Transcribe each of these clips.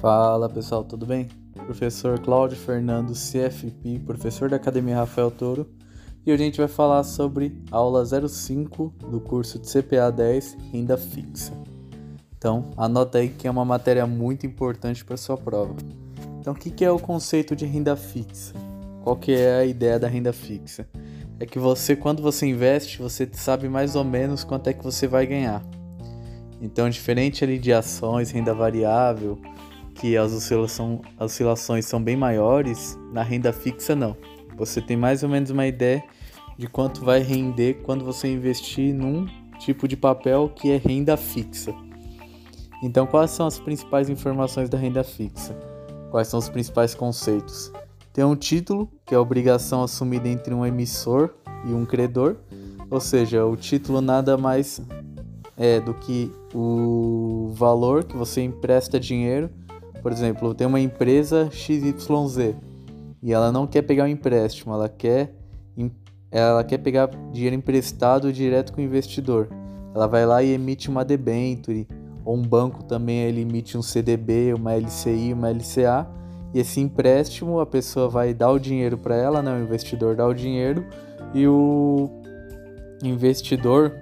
Fala pessoal, tudo bem? Professor Cláudio Fernando CFP, professor da Academia Rafael Toro, e hoje a gente vai falar sobre aula 05 do curso de CPA 10 Renda Fixa. Então, anota aí que é uma matéria muito importante para sua prova. Então, o que é o conceito de renda fixa? Qual que é a ideia da renda fixa? É que você, quando você investe, você sabe mais ou menos quanto é que você vai ganhar. Então, diferente ali de ações, renda variável, que as oscilações são bem maiores, na renda fixa não. Você tem mais ou menos uma ideia de quanto vai render quando você investir num tipo de papel que é renda fixa. Então, quais são as principais informações da renda fixa? Quais são os principais conceitos? Tem um título, que é a obrigação assumida entre um emissor e um credor, ou seja, o título nada mais é do que o valor que você empresta dinheiro por exemplo, tem uma empresa XYZ e ela não quer pegar um empréstimo, ela quer, ela quer pegar dinheiro emprestado direto com o investidor. Ela vai lá e emite uma debenture, ou um banco também ele emite um CDB, uma LCI, uma LCA, e esse empréstimo a pessoa vai dar o dinheiro para ela, né? o investidor dá o dinheiro e o investidor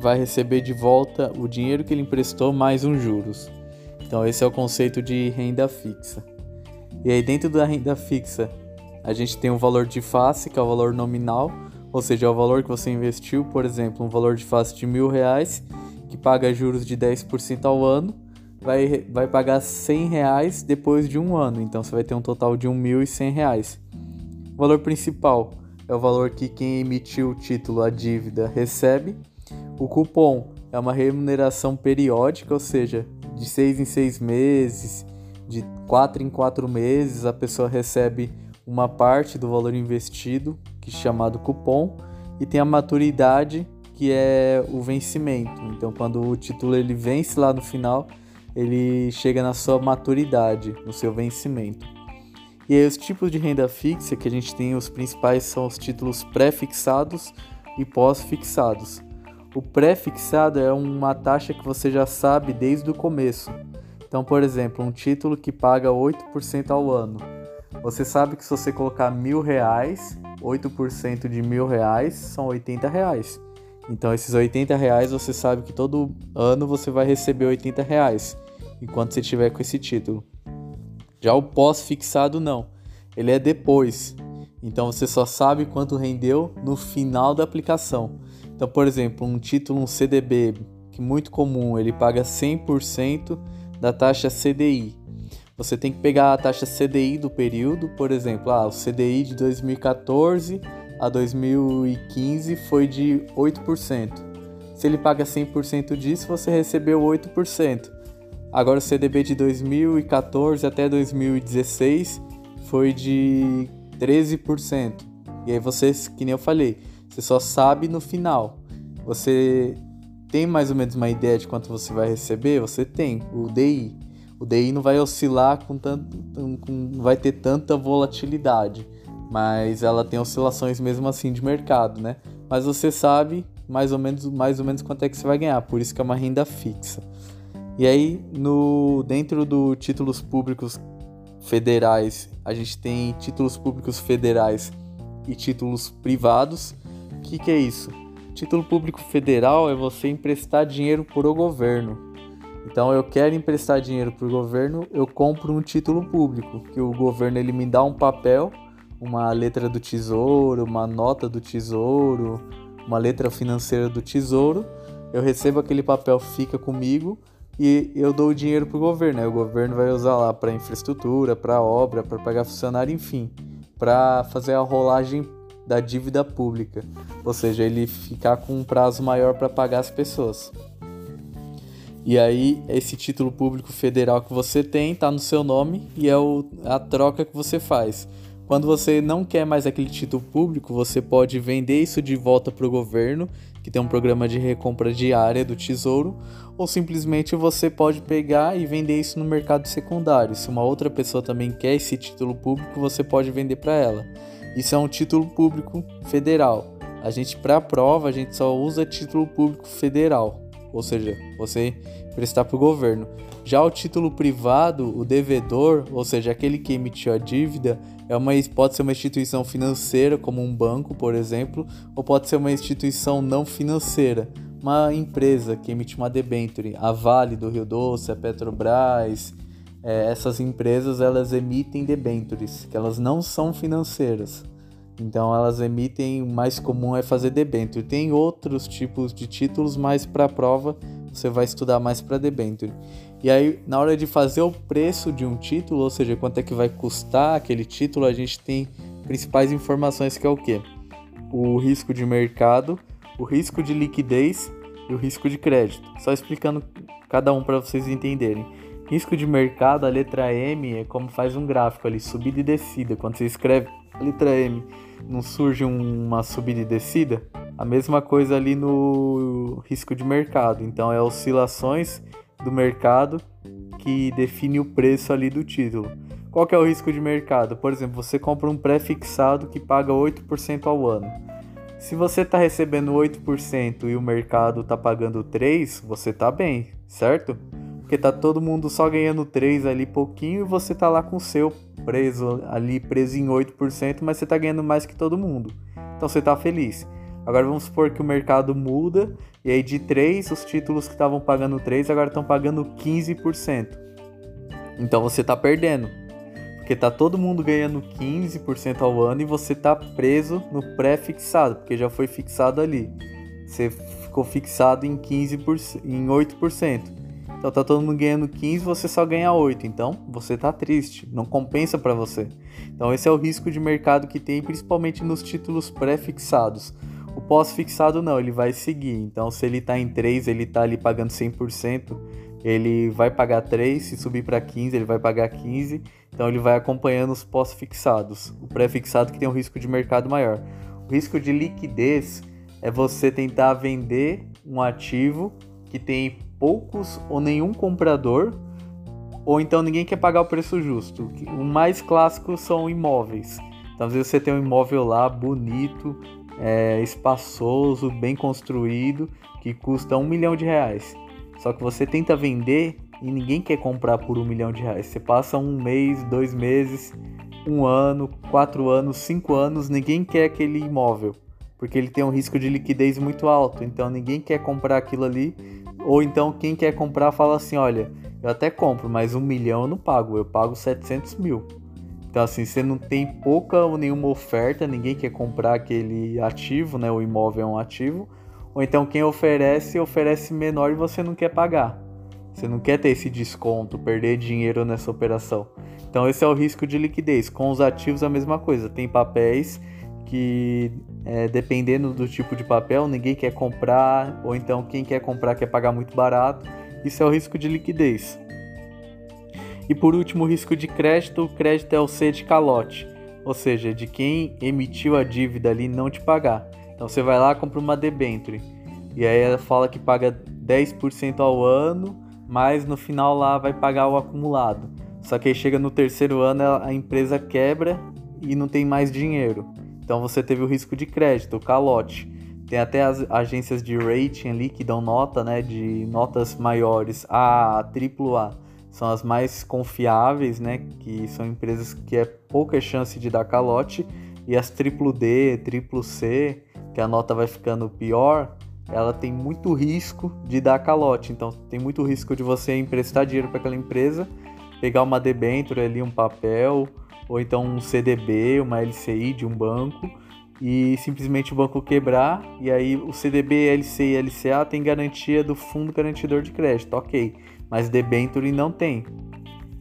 vai receber de volta o dinheiro que ele emprestou mais uns juros. Então esse é o conceito de renda fixa. E aí dentro da renda fixa, a gente tem o valor de face, que é o valor nominal, ou seja, é o valor que você investiu, por exemplo, um valor de face de mil reais, que paga juros de 10% ao ano, vai, vai pagar 100 reais depois de um ano, então você vai ter um total de 1.100 reais. O valor principal é o valor que quem emitiu o título, a dívida, recebe. O cupom é uma remuneração periódica, ou seja, de seis em seis meses, de quatro em quatro meses, a pessoa recebe uma parte do valor investido, que é chamado cupom, e tem a maturidade, que é o vencimento. Então, quando o título ele vence lá no final, ele chega na sua maturidade, no seu vencimento. E aí, os tipos de renda fixa que a gente tem, os principais são os títulos pré-fixados e pós-fixados. O pré-fixado é uma taxa que você já sabe desde o começo. Então, por exemplo, um título que paga 8% ao ano. Você sabe que se você colocar mil reais, 8% de mil reais são 80 reais. Então, esses 80 reais você sabe que todo ano você vai receber 80 reais enquanto você tiver com esse título. Já o pós-fixado não, ele é depois. Então você só sabe quanto rendeu no final da aplicação. Então, por exemplo, um título, um CDB, que é muito comum, ele paga 100% da taxa CDI. Você tem que pegar a taxa CDI do período, por exemplo, ah, o CDI de 2014 a 2015 foi de 8%. Se ele paga 100% disso, você recebeu 8%. Agora o CDB de 2014 até 2016 foi de 13%. E aí você, que nem eu falei, você só sabe no final. Você tem mais ou menos uma ideia de quanto você vai receber? Você tem o DI. O DI não vai oscilar com tanto, com, não vai ter tanta volatilidade, mas ela tem oscilações mesmo assim de mercado, né? Mas você sabe mais ou menos, mais ou menos quanto é que você vai ganhar, por isso que é uma renda fixa. E aí, no dentro do títulos públicos federais, a gente tem títulos públicos federais e títulos privados. O que, que é isso? Título público federal é você emprestar dinheiro para o governo. Então eu quero emprestar dinheiro para o governo, eu compro um título público, que o governo ele me dá um papel, uma letra do tesouro, uma nota do tesouro, uma letra financeira do tesouro. Eu recebo aquele papel, fica comigo e eu dou o dinheiro para o governo. Aí o governo vai usar lá para infraestrutura, para obra, para pagar funcionário, enfim, para fazer a rolagem da dívida pública, ou seja, ele ficar com um prazo maior para pagar as pessoas. E aí, esse título público federal que você tem está no seu nome e é o, a troca que você faz. Quando você não quer mais aquele título público, você pode vender isso de volta para o governo, que tem um programa de recompra diária do Tesouro, ou simplesmente você pode pegar e vender isso no mercado secundário. Se uma outra pessoa também quer esse título público, você pode vender para ela. Isso é um título público federal. A gente para prova a gente só usa título público federal. ou seja, você prestar para o governo. Já o título privado, o devedor, ou seja, aquele que emitiu a dívida, é uma, pode ser uma instituição financeira, como um banco, por exemplo, ou pode ser uma instituição não financeira, uma empresa que emite uma debenture, a Vale do Rio Doce, a Petrobras, é, essas empresas elas emitem debentures, que elas não são financeiras. Então elas emitem, o mais comum é fazer debenture. Tem outros tipos de títulos, mas para a prova você vai estudar mais para debenture. E aí, na hora de fazer o preço de um título, ou seja, quanto é que vai custar aquele título, a gente tem principais informações que é o quê? O risco de mercado, o risco de liquidez e o risco de crédito. Só explicando cada um para vocês entenderem. Risco de mercado, a letra M é como faz um gráfico ali, subida e descida. Quando você escreve a letra M, não surge uma subida e descida? A mesma coisa ali no risco de mercado. Então é oscilações do mercado que define o preço ali do título. Qual que é o risco de mercado? Por exemplo, você compra um pré-fixado que paga 8% ao ano. Se você está recebendo 8% e o mercado está pagando 3%, você está bem, certo? Porque tá todo mundo só ganhando 3 ali pouquinho e você tá lá com o seu preso ali preso em 8%, mas você tá ganhando mais que todo mundo. Então você tá feliz. Agora vamos supor que o mercado muda e aí de 3, os títulos que estavam pagando 3 agora estão pagando 15%. Então você está perdendo. Porque tá todo mundo ganhando 15% ao ano e você tá preso no pré-fixado, porque já foi fixado ali. Você ficou fixado em 15%, em 8%. Então tá todo mundo ganhando 15, você só ganha 8. Então você tá triste, não compensa para você. Então esse é o risco de mercado que tem principalmente nos títulos pré-fixados. O pós-fixado não, ele vai seguir. Então, se ele está em 3, ele está ali pagando 100%, ele vai pagar 3, se subir para 15, ele vai pagar 15. Então, ele vai acompanhando os pós-fixados. O pré-fixado que tem um risco de mercado maior. O risco de liquidez é você tentar vender um ativo que tem poucos ou nenhum comprador, ou então ninguém quer pagar o preço justo. O mais clássico são imóveis. Então, às vezes você tem um imóvel lá bonito, é, espaçoso, bem construído, que custa um milhão de reais. Só que você tenta vender e ninguém quer comprar por um milhão de reais. Você passa um mês, dois meses, um ano, quatro anos, cinco anos, ninguém quer aquele imóvel, porque ele tem um risco de liquidez muito alto. Então ninguém quer comprar aquilo ali. Ou então quem quer comprar fala assim, olha, eu até compro, mas um milhão eu não pago, eu pago 700 mil. Então, assim, você não tem pouca ou nenhuma oferta, ninguém quer comprar aquele ativo, né? O imóvel é um ativo. Ou então quem oferece, oferece menor e você não quer pagar. Você não quer ter esse desconto, perder dinheiro nessa operação. Então, esse é o risco de liquidez. Com os ativos, a mesma coisa. Tem papéis que, é, dependendo do tipo de papel, ninguém quer comprar, ou então quem quer comprar quer pagar muito barato. Isso é o risco de liquidez. E por último, o risco de crédito. O crédito é o C de calote, ou seja, de quem emitiu a dívida ali não te pagar. Então você vai lá, compra uma debenture. E aí ela fala que paga 10% ao ano, mas no final lá vai pagar o acumulado. Só que aí chega no terceiro ano a empresa quebra e não tem mais dinheiro. Então você teve o risco de crédito, o calote. Tem até as agências de rating ali que dão nota, né, de notas maiores, A, AAA são as mais confiáveis, né? Que são empresas que é pouca chance de dar calote. E as triplo D, triplo C, que a nota vai ficando pior, ela tem muito risco de dar calote. Então tem muito risco de você emprestar dinheiro para aquela empresa, pegar uma debênture ali, um papel, ou então um CDB, uma LCI de um banco, e simplesmente o banco quebrar, e aí o CDB, LCI e LCA tem garantia do fundo garantidor de crédito, ok mas debenture não tem.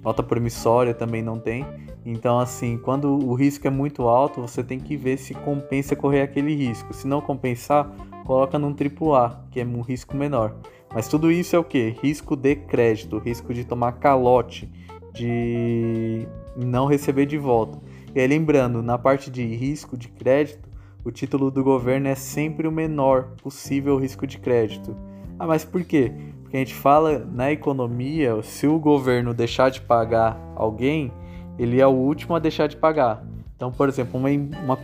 Nota promissória também não tem. Então, assim, quando o risco é muito alto, você tem que ver se compensa correr aquele risco. Se não compensar, coloca num AAA, que é um risco menor. Mas tudo isso é o que? Risco de crédito, risco de tomar calote, de não receber de volta. E aí, lembrando, na parte de risco de crédito, o título do governo é sempre o menor possível risco de crédito. Ah, mas por quê? Porque a gente fala na economia, se o governo deixar de pagar alguém, ele é o último a deixar de pagar. Então, por exemplo, uma, uma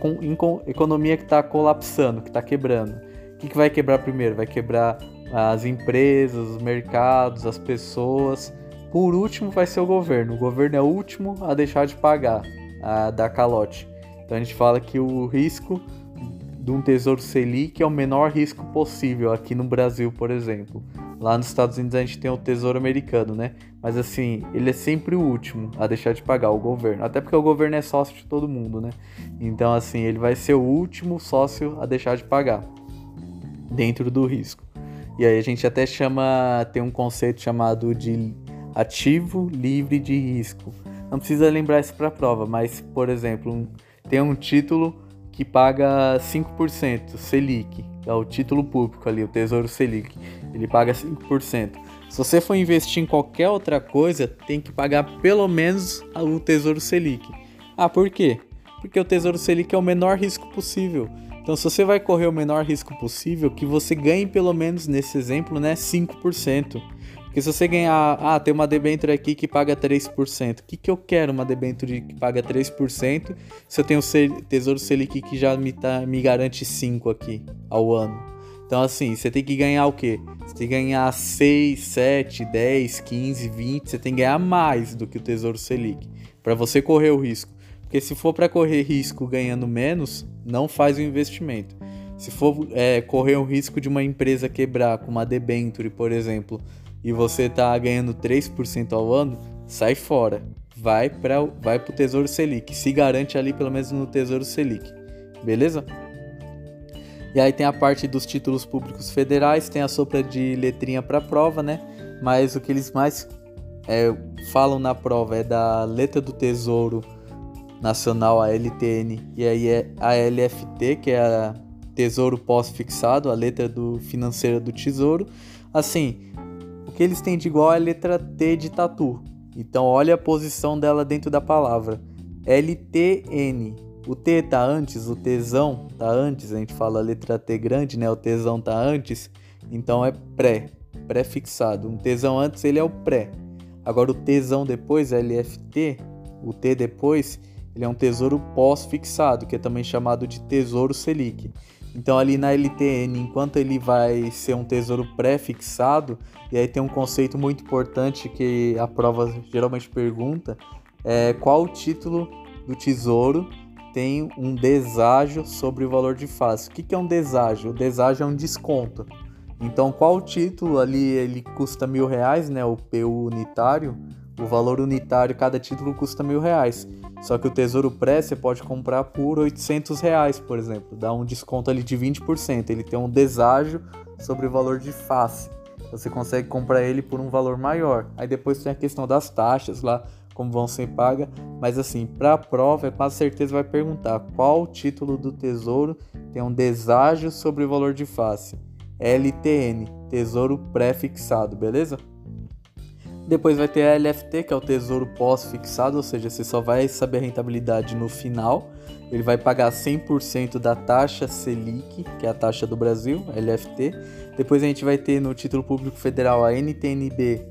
economia que está colapsando, que está quebrando. O que, que vai quebrar primeiro? Vai quebrar as empresas, os mercados, as pessoas. Por último vai ser o governo. O governo é o último a deixar de pagar, a dar calote. Então a gente fala que o risco de um tesouro Selic é o menor risco possível aqui no Brasil, por exemplo. Lá nos Estados Unidos a gente tem o tesouro americano, né? Mas assim, ele é sempre o último a deixar de pagar, o governo. Até porque o governo é sócio de todo mundo, né? Então assim, ele vai ser o último sócio a deixar de pagar dentro do risco. E aí a gente até chama, tem um conceito chamado de ativo livre de risco. Não precisa lembrar isso para a prova, mas por exemplo, tem um título que paga 5% Selic, é o título público ali, o Tesouro Selic, ele paga 5%. Se você for investir em qualquer outra coisa, tem que pagar pelo menos o Tesouro Selic. Ah, por quê? Porque o Tesouro Selic é o menor risco possível. Então, se você vai correr o menor risco possível, que você ganhe pelo menos nesse exemplo, né, 5%. Porque se você ganhar, ah, tem uma debênture aqui que paga 3%. O que, que eu quero uma debênture que paga 3% se eu tenho o Tesouro Selic que já me, tá, me garante 5 aqui ao ano? Então, assim, você tem que ganhar o quê? Você tem que ganhar 6, 7, 10, 15, 20. Você tem que ganhar mais do que o Tesouro Selic para você correr o risco. Porque se for para correr risco ganhando menos, não faz o investimento. Se for é, correr o risco de uma empresa quebrar com uma debenture, por exemplo, e você está ganhando 3% ao ano, sai fora. Vai para vai o Tesouro Selic. Se garante ali pelo menos no Tesouro Selic. Beleza? E aí tem a parte dos títulos públicos federais, tem a sopra de letrinha para prova, né? Mas o que eles mais é, falam na prova é da letra do Tesouro Nacional, a LTN, e aí é a LFT, que é a Tesouro Pós-Fixado, a letra do financeira do Tesouro. Assim, que eles têm de igual a letra T de tatu. Então, olha a posição dela dentro da palavra. LTN. O T tá antes, o tesão tá antes, a gente fala a letra T grande, né? O tesão tá antes, então é pré, pré-fixado. Um tesão antes, ele é o pré. Agora o tesão depois, LFT, o T depois, ele é um tesouro pós-fixado, que é também chamado de tesouro Selic. Então ali na LTN, enquanto ele vai ser um tesouro pré-fixado, e aí tem um conceito muito importante que a prova geralmente pergunta, é qual o título do tesouro tem um deságio sobre o valor de face. O que é um deságio? O deságio é um desconto. Então qual o título ali ele custa mil reais, né? O PU unitário, o valor unitário cada título custa mil reais. Só que o Tesouro Pré você pode comprar por 800 reais, por exemplo. Dá um desconto ali de 20%. Ele tem um deságio sobre o valor de face. Você consegue comprar ele por um valor maior. Aí depois tem a questão das taxas lá, como vão ser pagas. Mas assim, para a prova, é quase certeza vai perguntar qual título do Tesouro tem um deságio sobre o valor de face. LTN, Tesouro Pré-fixado, beleza? Depois vai ter a LFT, que é o tesouro pós-fixado, ou seja, você só vai saber a rentabilidade no final. Ele vai pagar 100% da taxa Selic, que é a taxa do Brasil, LFT. Depois a gente vai ter no título público federal a NTNB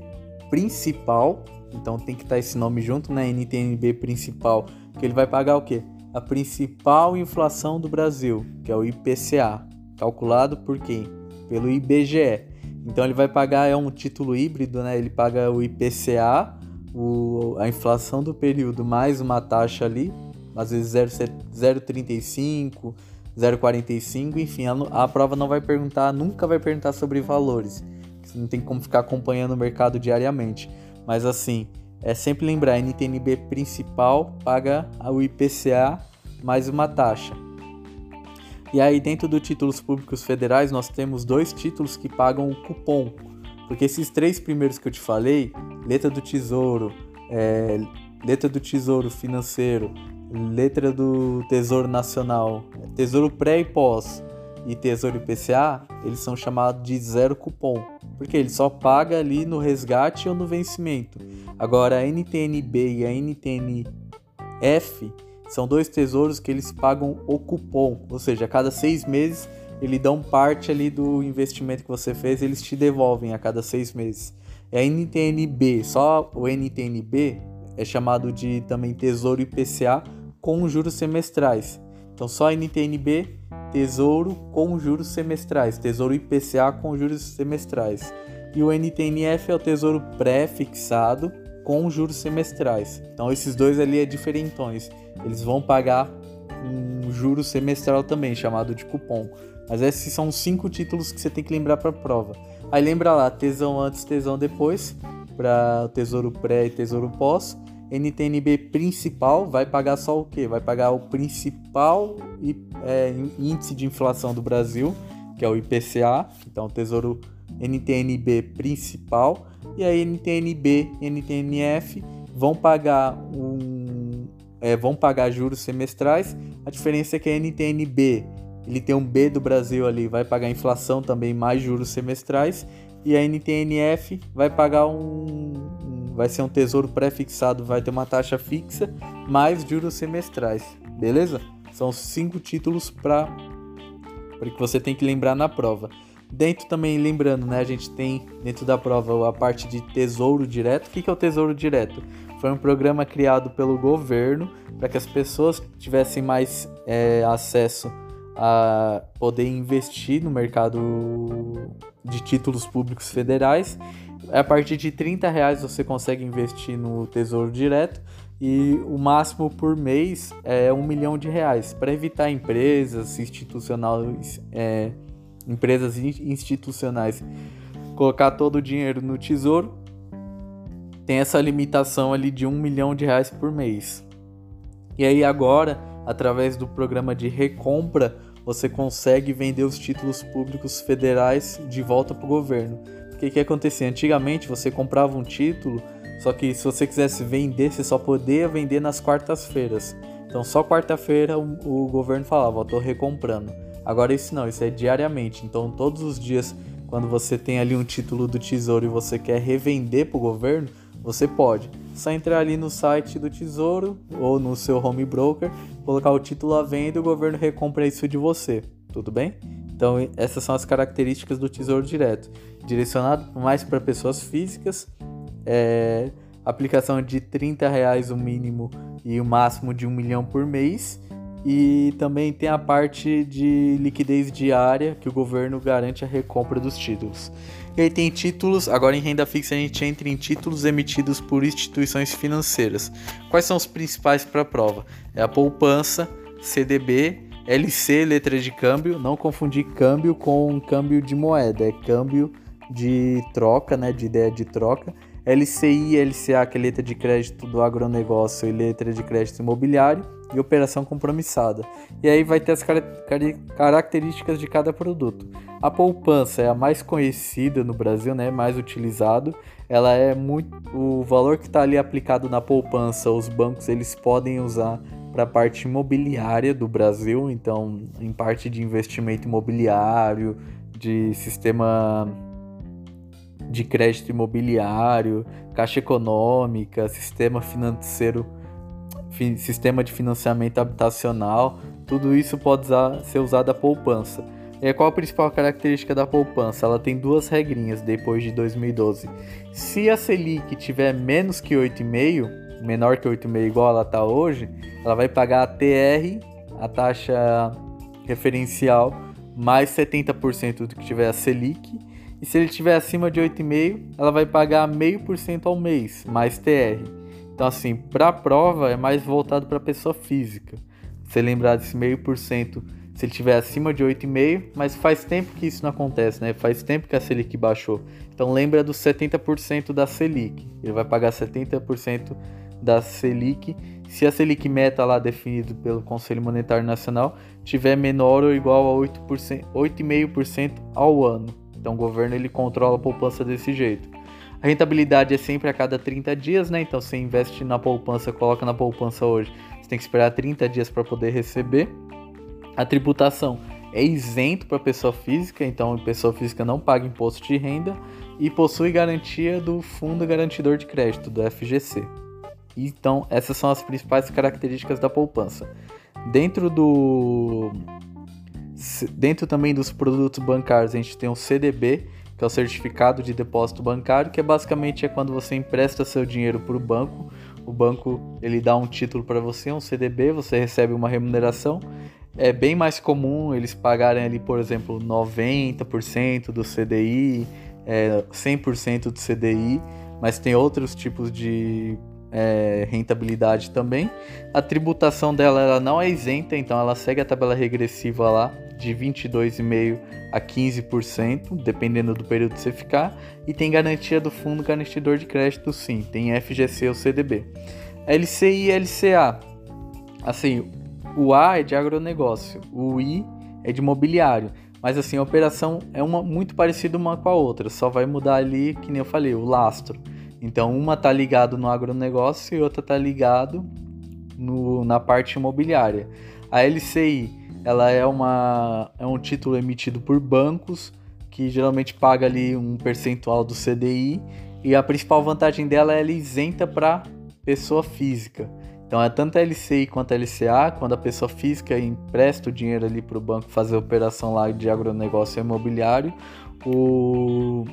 principal, então tem que estar esse nome junto, né? NTNB principal, que ele vai pagar o quê? A principal inflação do Brasil, que é o IPCA, calculado por quem? Pelo IBGE. Então ele vai pagar é um título híbrido, né? Ele paga o IPCA, o, a inflação do período mais uma taxa ali, às vezes 0,35, 0,45, enfim, a, a prova não vai perguntar, nunca vai perguntar sobre valores. Você não tem como ficar acompanhando o mercado diariamente. Mas assim, é sempre lembrar, NTNB principal paga o IPCA mais uma taxa. E aí, dentro do títulos públicos federais, nós temos dois títulos que pagam o cupom. Porque esses três primeiros que eu te falei, letra do tesouro, é, letra do tesouro financeiro, letra do tesouro nacional, tesouro pré e pós e tesouro IPCA, eles são chamados de zero cupom. Porque ele só paga ali no resgate ou no vencimento. Agora a NTNB e a NTNF são dois tesouros que eles pagam o cupom, ou seja, a cada seis meses eles dão parte ali do investimento que você fez, eles te devolvem a cada seis meses. É a NTNB, só o NTNB é chamado de também Tesouro IPCA com juros semestrais. Então só NTNB Tesouro com juros semestrais, Tesouro IPCA com juros semestrais. E o NTNF é o Tesouro pré-fixado com juros semestrais. Então esses dois ali é diferentões. Eles vão pagar um juro semestral também, chamado de cupom. Mas esses são os cinco títulos que você tem que lembrar para a prova. Aí lembra lá, tesão antes, tesão depois, para tesouro pré e tesouro pós. NTNB principal vai pagar só o quê? Vai pagar o principal é, índice de inflação do Brasil, que é o IPCA, então tesouro NTNB principal, e a NTNB NTNF vão pagar um, é, vão pagar juros semestrais. A diferença é que a NTNB ele tem um B do Brasil ali, vai pagar inflação também mais juros semestrais, e a NTNF vai pagar um, um vai ser um tesouro pré-fixado, vai ter uma taxa fixa mais juros semestrais, beleza? São cinco títulos para que você tem que lembrar na prova. Dentro também, lembrando, né, a gente tem dentro da prova a parte de tesouro direto. O que é o tesouro direto? Foi um programa criado pelo governo para que as pessoas tivessem mais é, acesso a poder investir no mercado de títulos públicos federais. A partir de 30 reais você consegue investir no Tesouro Direto e o máximo por mês é um milhão de reais para evitar empresas institucionais, é, empresas institucionais colocar todo o dinheiro no Tesouro. Tem essa limitação ali de um milhão de reais por mês. E aí agora, através do programa de recompra, você consegue vender os títulos públicos federais de volta para o governo. O que, que acontecia? Antigamente você comprava um título, só que se você quisesse vender, você só podia vender nas quartas-feiras. Então só quarta-feira o, o, governo falava, estou recomprando. Agora isso não, isso é diariamente. Então todos os dias, quando você tem ali um título do Tesouro e você quer revender para o governo, você pode. Só entrar ali no site do Tesouro ou no seu home broker, colocar o título à venda e o governo recompra isso de você. Tudo bem? Então, essas são as características do Tesouro Direto. Direcionado mais para pessoas físicas, é, aplicação de 30 reais o mínimo e o máximo de um milhão por mês. E também tem a parte de liquidez diária que o governo garante a recompra dos títulos. E aí tem títulos, agora em renda fixa a gente entra em títulos emitidos por instituições financeiras. Quais são os principais para a prova? É a poupança, CDB, LC, letra de câmbio, não confundir câmbio com câmbio de moeda, é câmbio de troca, né, de ideia de troca. LCI, LCA, que é letra de crédito do agronegócio e letra de crédito imobiliário, e operação compromissada. E aí vai ter as car características de cada produto. A poupança é a mais conhecida no Brasil, né, mais utilizado. Ela é muito o valor que está ali aplicado na poupança, os bancos eles podem usar para a parte imobiliária do Brasil, então em parte de investimento imobiliário, de sistema de crédito imobiliário, caixa econômica, sistema financeiro, sistema de financiamento habitacional, tudo isso pode usar, ser usado a poupança. E qual a principal característica da poupança? Ela tem duas regrinhas depois de 2012. Se a Selic tiver menos que 8,5, menor que 8,5 igual ela está hoje, ela vai pagar a TR, a taxa referencial, mais 70% do que tiver a Selic e se ele tiver acima de 8,5, ela vai pagar 0,5% ao mês, mais TR. Então, assim, para a prova é mais voltado para a pessoa física. Você lembrar desse 0,5% se ele tiver acima de 8,5, mas faz tempo que isso não acontece, né? Faz tempo que a Selic baixou. Então lembra dos 70% da Selic. Ele vai pagar 70% da Selic se a Selic meta lá definido pelo Conselho Monetário Nacional tiver menor ou igual a 8,5% ao ano. Então o governo ele controla a poupança desse jeito. A rentabilidade é sempre a cada 30 dias, né? Então você investe na poupança, coloca na poupança hoje, você tem que esperar 30 dias para poder receber. A tributação é isento para pessoa física, então a pessoa física não paga imposto de renda e possui garantia do Fundo Garantidor de Crédito, do FGC. Então, essas são as principais características da poupança. Dentro do Dentro também dos produtos bancários, a gente tem o CDB, que é o Certificado de Depósito Bancário, que é basicamente é quando você empresta seu dinheiro para o banco. O banco ele dá um título para você, um CDB, você recebe uma remuneração é bem mais comum eles pagarem ali, por exemplo, 90% do CDI, é, 100% do CDI, mas tem outros tipos de é, rentabilidade também. A tributação dela ela não é isenta, então ela segue a tabela regressiva lá de 22,5% a 15%, dependendo do período que você ficar, e tem garantia do fundo garantidor de crédito sim, tem FGC ou CDB. LCI e LCA, assim, o A é de agronegócio, o I é de imobiliário. Mas assim, a operação é uma muito parecida uma com a outra, só vai mudar ali, que nem eu falei, o lastro. Então uma tá ligado no agronegócio e outra tá ligado no, na parte imobiliária. A LCI, ela é, uma, é um título emitido por bancos que geralmente paga ali um percentual do CDI e a principal vantagem dela é ela isenta para pessoa física. Então é tanto a LCI quanto a LCA, quando a pessoa física empresta o dinheiro ali para o banco fazer a operação lá de agronegócio imobiliário, o,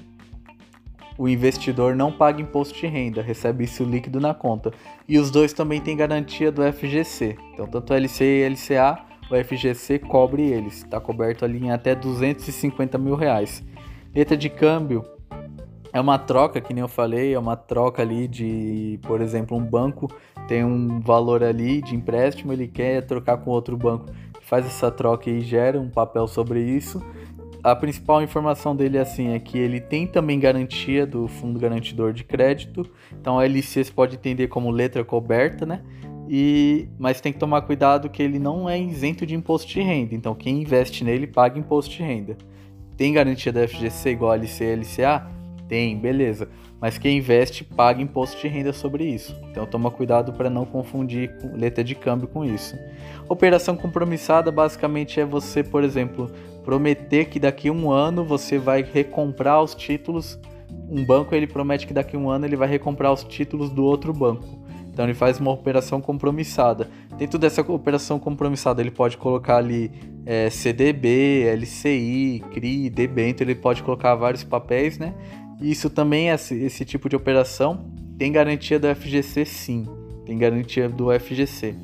o investidor não paga imposto de renda, recebe isso líquido na conta. E os dois também têm garantia do FGC. Então tanto a LCI e a LCA, o FGC cobre eles, está coberto ali em até 250 mil reais. Letra de câmbio é uma troca, que nem eu falei, é uma troca ali de, por exemplo, um banco tem um valor ali de empréstimo, ele quer trocar com outro banco, faz essa troca e gera um papel sobre isso. A principal informação dele é assim, é que ele tem também garantia do fundo garantidor de crédito. Então a LC você pode entender como letra coberta, né? E, mas tem que tomar cuidado que ele não é isento de imposto de renda. Então quem investe nele paga imposto de renda. Tem garantia da FGC igual a LC e LCA? Tem, beleza. Mas quem investe paga imposto de renda sobre isso. Então toma cuidado para não confundir letra de câmbio com isso. Operação compromissada basicamente é você, por exemplo, prometer que daqui a um ano você vai recomprar os títulos. Um banco ele promete que daqui a um ano ele vai recomprar os títulos do outro banco. Então ele faz uma operação compromissada. Dentro dessa operação compromissada ele pode colocar ali é, CDB, LCI, CRI, debênture, ele pode colocar vários papéis, né? Isso também, esse, esse tipo de operação, tem garantia do FGC sim, tem garantia do FGC.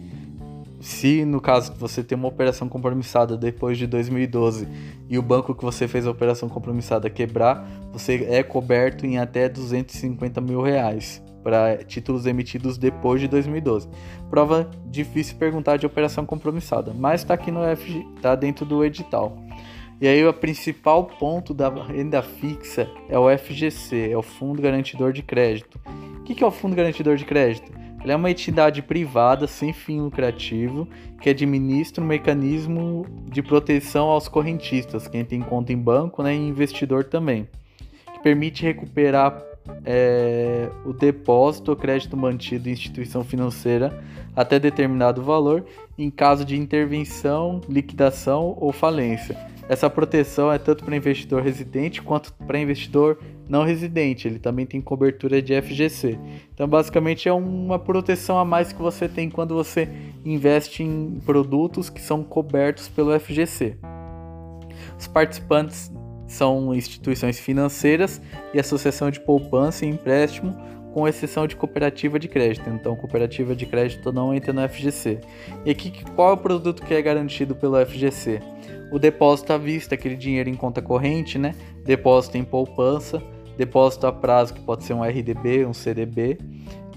Se no caso você tem uma operação compromissada depois de 2012 e o banco que você fez a operação compromissada quebrar, você é coberto em até 250 mil reais para títulos emitidos depois de 2012. Prova difícil perguntar de operação compromissada, mas está aqui no FG, está dentro do edital. E aí o principal ponto da renda fixa é o FGC, é o Fundo Garantidor de Crédito. O que é o Fundo Garantidor de Crédito? Ele é uma entidade privada sem fim lucrativo que administra um mecanismo de proteção aos correntistas, quem tem conta em banco né, e investidor também, que permite recuperar é, o depósito ou crédito mantido em instituição financeira até determinado valor em caso de intervenção, liquidação ou falência essa proteção é tanto para investidor residente quanto para investidor não residente. Ele também tem cobertura de FGC. Então, basicamente, é uma proteção a mais que você tem quando você investe em produtos que são cobertos pelo FGC. Os participantes são instituições financeiras e associação de poupança e empréstimo, com exceção de cooperativa de crédito. Então, cooperativa de crédito não entra no FGC. E aqui, qual é o produto que é garantido pelo FGC? o depósito à vista, aquele dinheiro em conta corrente, né? Depósito em poupança, depósito a prazo, que pode ser um RDB, um CDB,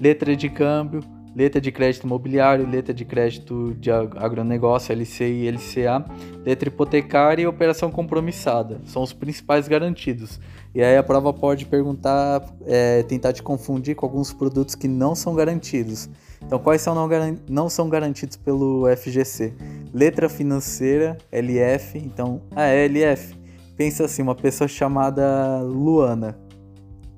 letra de câmbio, letra de crédito imobiliário, letra de crédito de agronegócio, LCI LCA, letra hipotecária e operação compromissada. São os principais garantidos. E aí a prova pode perguntar, é, tentar te confundir com alguns produtos que não são garantidos. Então, quais são não, não são garantidos pelo FGC? Letra financeira, LF. Então, a ah, LF. Pensa assim, uma pessoa chamada Luana.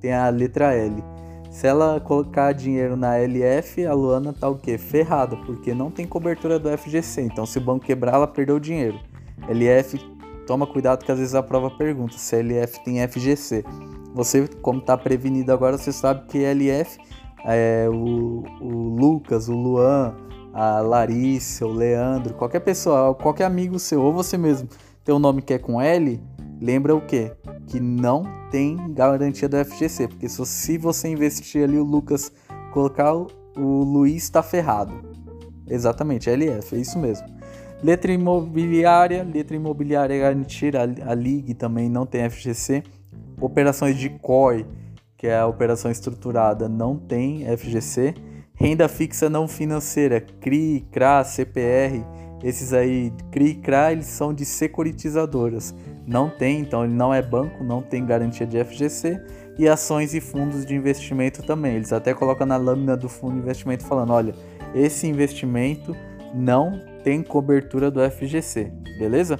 Tem a letra L. Se ela colocar dinheiro na LF, a Luana tá o quê? Ferrada, porque não tem cobertura do FGC. Então, se o banco quebrar, ela perdeu o dinheiro. LF, toma cuidado que às vezes a prova pergunta se LF tem FGC. Você, como tá prevenido agora, você sabe que LF é, o, o Lucas, o Luan, a Larissa, o Leandro, qualquer pessoa, qualquer amigo seu, ou você mesmo tem um nome que é com L, lembra o quê? Que não tem garantia do FGC, porque se você investir ali o Lucas, colocar o Luiz está ferrado. Exatamente, LF, é isso mesmo. Letra imobiliária, letra imobiliária é garantida, a LIG também não tem FGC. Operações de COI, que é a operação estruturada, não tem FGC. Renda fixa não financeira, CRI, CRA, CPR, esses aí, CRI e CRA, eles são de securitizadoras. Não tem, então ele não é banco, não tem garantia de FGC. E ações e fundos de investimento também. Eles até colocam na lâmina do fundo de investimento falando: olha, esse investimento não tem cobertura do FGC, beleza?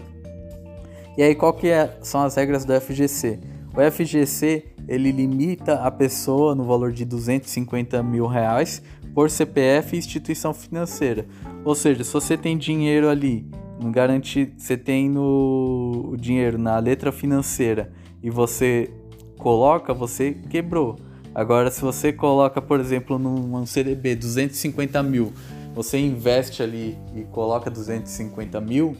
E aí, qual que é, são as regras do FGC? O FGC ele limita a pessoa no valor de 250 mil reais por CPF e instituição financeira. Ou seja, se você tem dinheiro ali, no garantir, você tem no o dinheiro na letra financeira e você coloca, você quebrou. Agora, se você coloca, por exemplo, num CDB 250 mil, você investe ali e coloca 250 mil,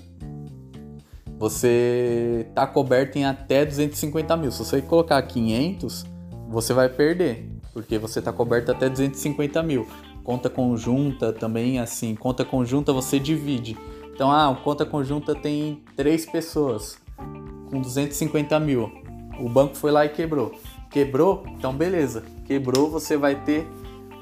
você tá coberto em até 250 mil. Se você colocar 500, você vai perder, porque você tá coberto até 250 mil. Conta conjunta também, assim, conta conjunta você divide. Então, ah, conta conjunta tem três pessoas com 250 mil. O banco foi lá e quebrou. Quebrou? Então, beleza. Quebrou, você vai ter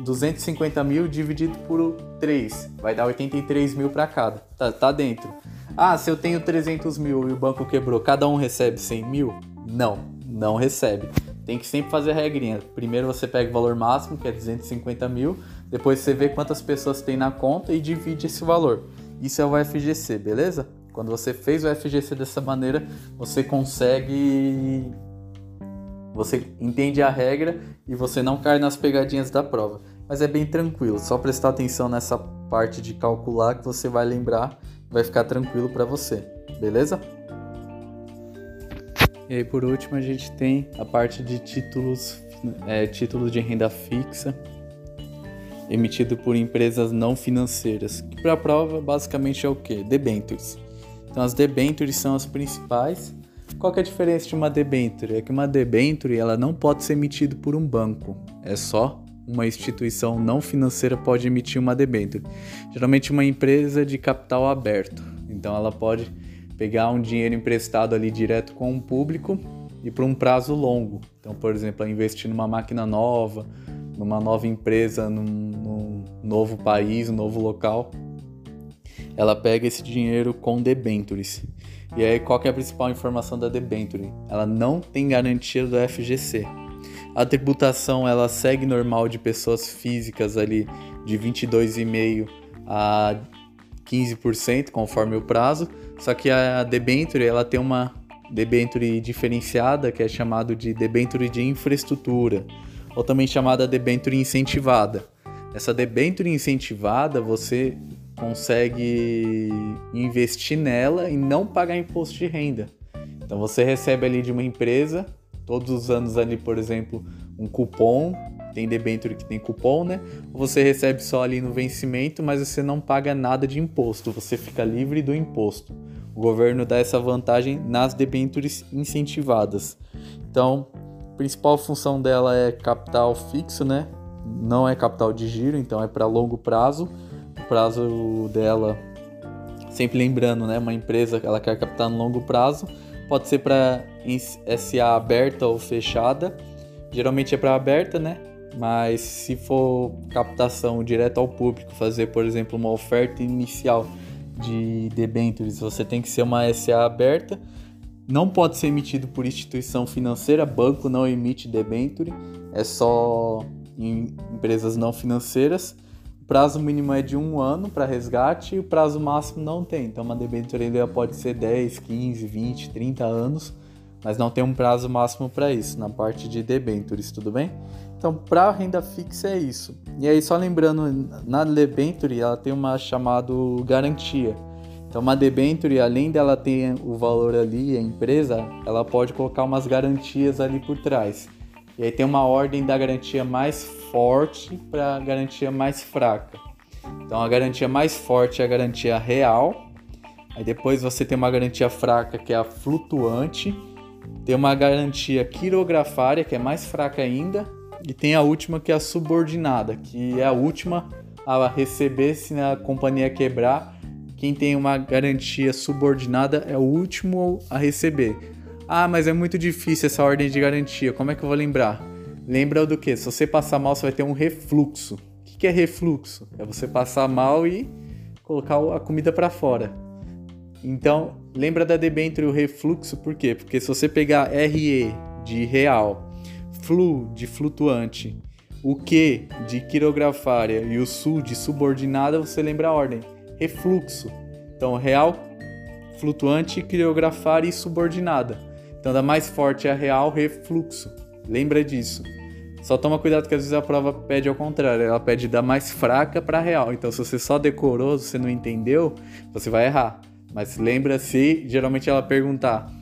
250 mil dividido por 3. Vai dar 83 mil para cada. Tá, tá dentro. Ah, se eu tenho 300 mil e o banco quebrou, cada um recebe 100 mil? Não, não recebe. Tem que sempre fazer a regrinha. Primeiro você pega o valor máximo, que é 250 mil. Depois você vê quantas pessoas tem na conta e divide esse valor. Isso é o FGC, beleza? Quando você fez o FGC dessa maneira, você consegue. Você entende a regra e você não cai nas pegadinhas da prova. Mas é bem tranquilo, só prestar atenção nessa parte de calcular que você vai lembrar vai ficar tranquilo para você, beleza? E aí por último a gente tem a parte de títulos, é, títulos de renda fixa emitido por empresas não financeiras, que para a prova basicamente é o que? Debentures. Então as debentures são as principais. Qual que é a diferença de uma debenture? É que uma debenture ela não pode ser emitida por um banco, é só uma instituição não financeira pode emitir uma debênture. Geralmente uma empresa de capital aberto. Então ela pode pegar um dinheiro emprestado ali direto com o público e por um prazo longo. Então, por exemplo, investir numa máquina nova, numa nova empresa, num, num novo país, um novo local. Ela pega esse dinheiro com debentures. E aí, qual é a principal informação da debenture? Ela não tem garantia do FGC. A tributação ela segue normal de pessoas físicas ali de 22,5 a 15% conforme o prazo, só que a debenture ela tem uma debenture diferenciada que é chamado de debenture de infraestrutura, ou também chamada debenture incentivada. Essa debenture incentivada você consegue investir nela e não pagar imposto de renda. Então você recebe ali de uma empresa todos os anos ali, por exemplo, um cupom, tem debenture que tem cupom, né? Você recebe só ali no vencimento, mas você não paga nada de imposto, você fica livre do imposto. O governo dá essa vantagem nas debentures incentivadas. Então, principal função dela é capital fixo, né? Não é capital de giro, então é para longo prazo. O prazo dela, sempre lembrando, né? Uma empresa ela quer captar no longo prazo Pode ser para SA aberta ou fechada. Geralmente é para aberta, né? Mas se for captação direto ao público, fazer, por exemplo, uma oferta inicial de debêntures, você tem que ser uma SA aberta. Não pode ser emitido por instituição financeira, banco não emite debenture, é só em empresas não financeiras. O prazo mínimo é de um ano para resgate e o prazo máximo não tem. Então, uma debênture pode ser 10, 15, 20, 30 anos, mas não tem um prazo máximo para isso, na parte de debêntures, tudo bem? Então, para renda fixa é isso. E aí, só lembrando, na debenture ela tem uma chamada garantia. Então, uma debenture, além dela ter o valor ali, a empresa, ela pode colocar umas garantias ali por trás. E aí tem uma ordem da garantia mais forte para a garantia mais fraca. Então a garantia mais forte é a garantia real. Aí depois você tem uma garantia fraca que é a flutuante. Tem uma garantia quirografária que é mais fraca ainda. E tem a última que é a subordinada, que é a última a receber se a companhia quebrar quem tem uma garantia subordinada é o último a receber. Ah, mas é muito difícil essa ordem de garantia, como é que eu vou lembrar? Lembra do que? Se você passar mal, você vai ter um refluxo. O que é refluxo? É você passar mal e colocar a comida para fora. Então, lembra da debênture o refluxo, por quê? Porque se você pegar RE de real, flu de flutuante, o Q de quirografária e o SU de subordinada, você lembra a ordem. Refluxo. Então, real, flutuante, quirografária e subordinada. Então, da mais forte é a real, refluxo. Lembra disso. Só toma cuidado que às vezes a prova pede ao contrário, ela pede da mais fraca para real. Então, se você só decorou, se você não entendeu, você vai errar. Mas lembra-se, geralmente ela perguntar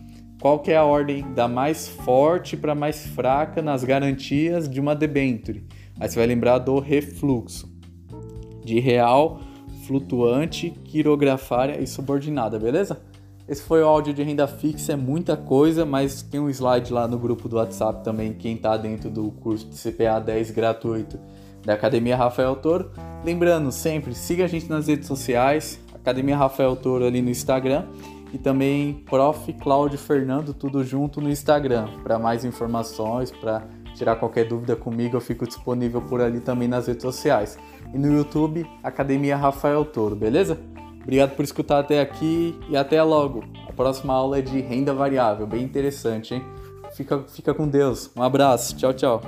qual que é a ordem da mais forte para mais fraca nas garantias de uma debenture. Aí você vai lembrar do refluxo. De real, flutuante, quirografária e subordinada, beleza? Esse foi o áudio de renda fixa, é muita coisa, mas tem um slide lá no grupo do WhatsApp também, quem está dentro do curso de CPA 10 gratuito da Academia Rafael Toro. Lembrando, sempre siga a gente nas redes sociais, Academia Rafael Toro ali no Instagram e também Prof. Cláudio Fernando, tudo junto no Instagram. Para mais informações, para tirar qualquer dúvida comigo, eu fico disponível por ali também nas redes sociais e no YouTube Academia Rafael Toro, beleza? Obrigado por escutar até aqui e até logo. A próxima aula é de renda variável, bem interessante, hein? Fica, fica com Deus. Um abraço. Tchau, tchau.